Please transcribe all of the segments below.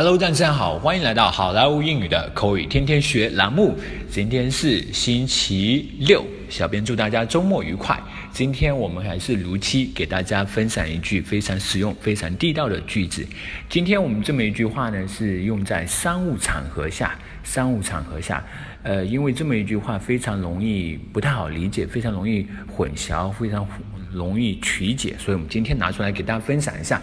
Hello，大家好，欢迎来到好莱坞英语的口语天天学栏目。今天是星期六，小编祝大家周末愉快。今天我们还是如期给大家分享一句非常实用、非常地道的句子。今天我们这么一句话呢，是用在商务场合下。商务场合下，呃，因为这么一句话非常容易不太好理解，非常容易混淆，非常容易曲解，所以我们今天拿出来给大家分享一下。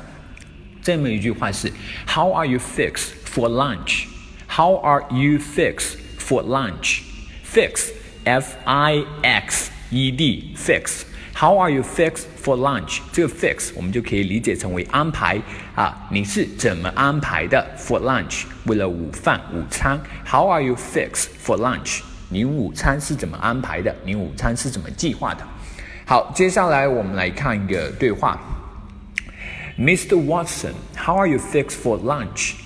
这么一句话是 How are you fixed for lunch? How are you fixed for lunch? Fix, F-I-X-E-D, fix. How are you fixed for lunch? 这个 fix 我们就可以理解成为安排啊，你是怎么安排的 for lunch？为了午饭午餐？How are you fixed for lunch? 你午餐是怎么安排的？你午餐是怎么计划的？好，接下来我们来看一个对话。 Mr. Watson, how are you fixed for lunch?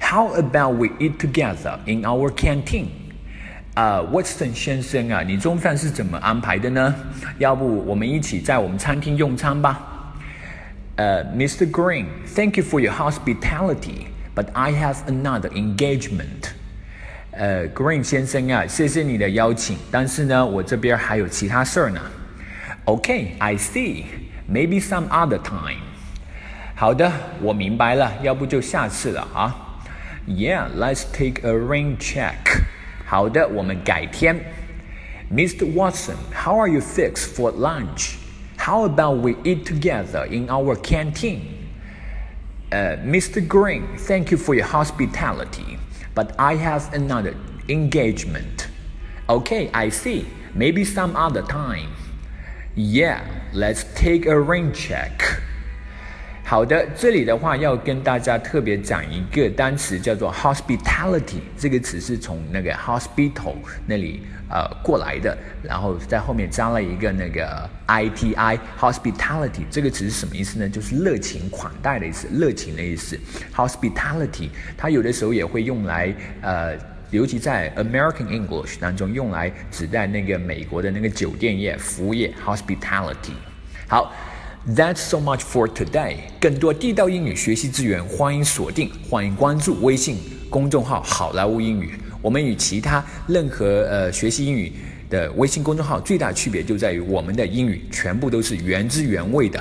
How about we eat together in our canteen? 呃，Watson 先生啊，你中饭是怎么安排的呢？要不我们一起在我们餐厅用餐吧？呃，Mr. Green, thank you for your hospitality, but I have another engagement. 呃，Green 先生啊，谢谢你的邀请，但是呢，我这边还有其他事儿呢。Okay, I see. Maybe some other time. 好的，我明白了，要不就下次了啊。Yeah, let's take a rain check. 好的，我们改天。Mr. Watson, how are you fixed for lunch? How about we eat together in our canteen? Uh, Mr. Green, thank you for your hospitality, but I have another engagement. Okay, I see. Maybe some other time. Yeah, let's take a rain check. 好的，这里的话要跟大家特别讲一个单词，叫做 hospitality。这个词是从那个 hospital 那里呃过来的，然后在后面加了一个那个 i t i hospitality。这个词是什么意思呢？就是热情款待的意思，热情的意思。hospitality 它有的时候也会用来呃，尤其在 American English 当中用来指代那个美国的那个酒店业、服务业 hospitality。好。That's so much for today。更多地道英语学习资源，欢迎锁定，欢迎关注微信公众号“好莱坞英语”。我们与其他任何呃学习英语的微信公众号最大区别就在于，我们的英语全部都是原汁原味的，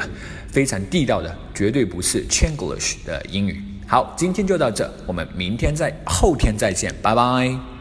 非常地道的，绝对不是 Chinglish 的英语。好，今天就到这，我们明天再后天再见，拜拜。